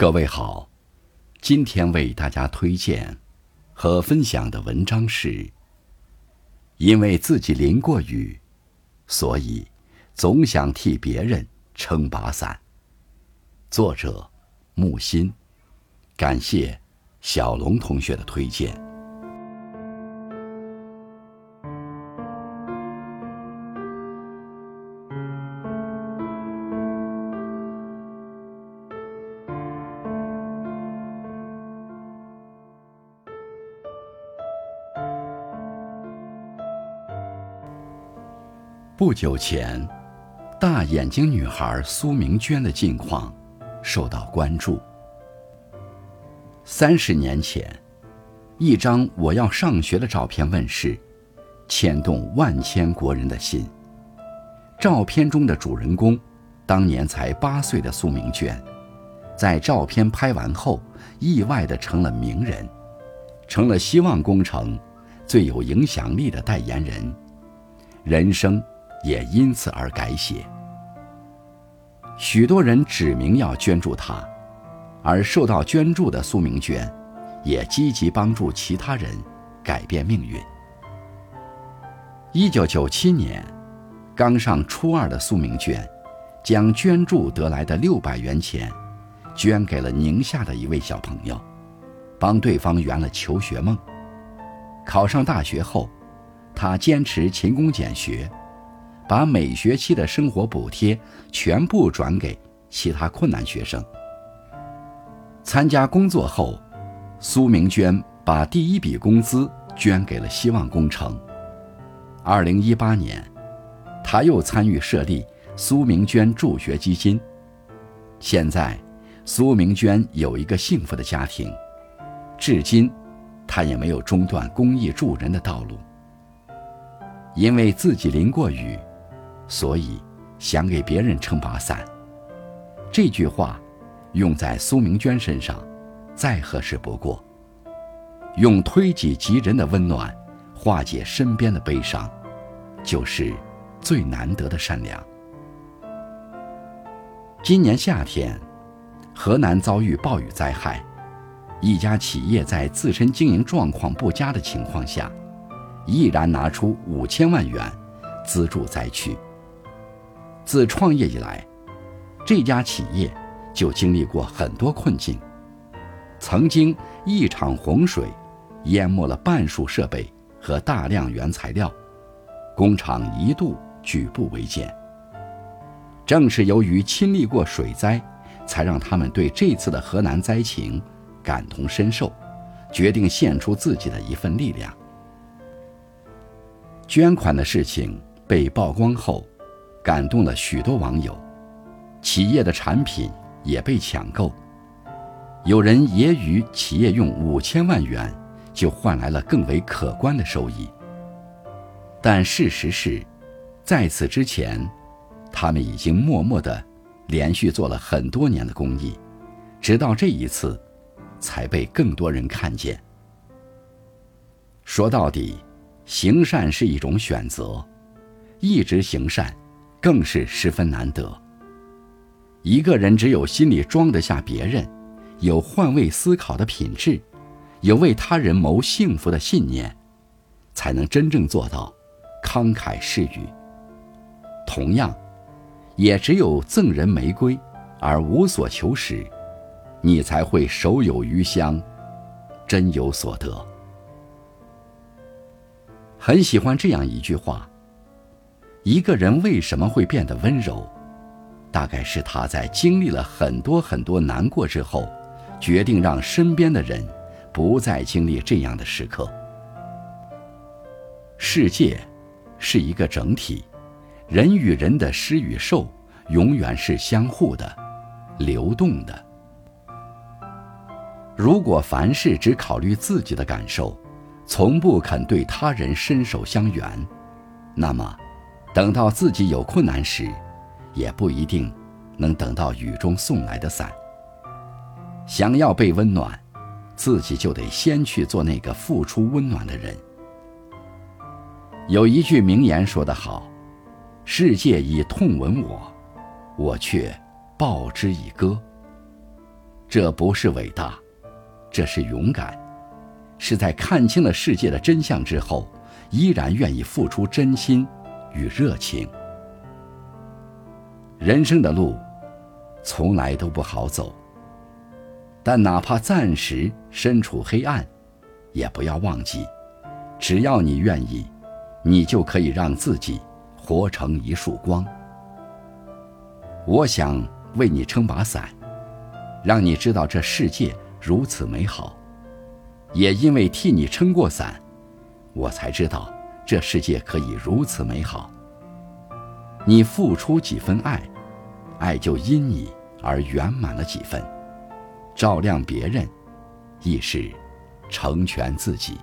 各位好，今天为大家推荐和分享的文章是：因为自己淋过雨，所以总想替别人撑把伞。作者木心，感谢小龙同学的推荐。不久前，大眼睛女孩苏明娟的近况受到关注。三十年前，一张我要上学的照片问世，牵动万千国人的心。照片中的主人公，当年才八岁的苏明娟，在照片拍完后，意外的成了名人，成了希望工程最有影响力的代言人，人生。也因此而改写。许多人指明要捐助他，而受到捐助的苏明娟，也积极帮助其他人改变命运。一九九七年，刚上初二的苏明娟，将捐助得来的六百元钱，捐给了宁夏的一位小朋友，帮对方圆了求学梦。考上大学后，他坚持勤工俭学。把每学期的生活补贴全部转给其他困难学生。参加工作后，苏明娟把第一笔工资捐给了希望工程。二零一八年，他又参与设立苏明娟助学基金。现在，苏明娟有一个幸福的家庭，至今，她也没有中断公益助人的道路。因为自己淋过雨。所以，想给别人撑把伞。这句话，用在苏明娟身上，再合适不过。用推己及人的温暖，化解身边的悲伤，就是最难得的善良。今年夏天，河南遭遇暴雨灾害，一家企业在自身经营状况不佳的情况下，毅然拿出五千万元资助灾区。自创业以来，这家企业就经历过很多困境。曾经一场洪水淹没了半数设备和大量原材料，工厂一度举步维艰。正是由于亲历过水灾，才让他们对这次的河南灾情感同身受，决定献出自己的一份力量。捐款的事情被曝光后。感动了许多网友，企业的产品也被抢购，有人揶揄企业用五千万元就换来了更为可观的收益。但事实是，在此之前，他们已经默默的连续做了很多年的公益，直到这一次，才被更多人看见。说到底，行善是一种选择，一直行善。更是十分难得。一个人只有心里装得下别人，有换位思考的品质，有为他人谋幸福的信念，才能真正做到慷慨施予。同样，也只有赠人玫瑰而无所求时，你才会手有余香，真有所得。很喜欢这样一句话。一个人为什么会变得温柔？大概是他在经历了很多很多难过之后，决定让身边的人不再经历这样的时刻。世界是一个整体，人与人的施与受永远是相互的、流动的。如果凡事只考虑自己的感受，从不肯对他人伸手相援，那么。等到自己有困难时，也不一定能等到雨中送来的伞。想要被温暖，自己就得先去做那个付出温暖的人。有一句名言说得好：“世界以痛吻我，我却报之以歌。”这不是伟大，这是勇敢，是在看清了世界的真相之后，依然愿意付出真心与热情。人生的路，从来都不好走，但哪怕暂时身处黑暗，也不要忘记，只要你愿意，你就可以让自己活成一束光。我想为你撑把伞。让你知道这世界如此美好，也因为替你撑过伞，我才知道这世界可以如此美好。你付出几分爱，爱就因你而圆满了几分。照亮别人，亦是成全自己。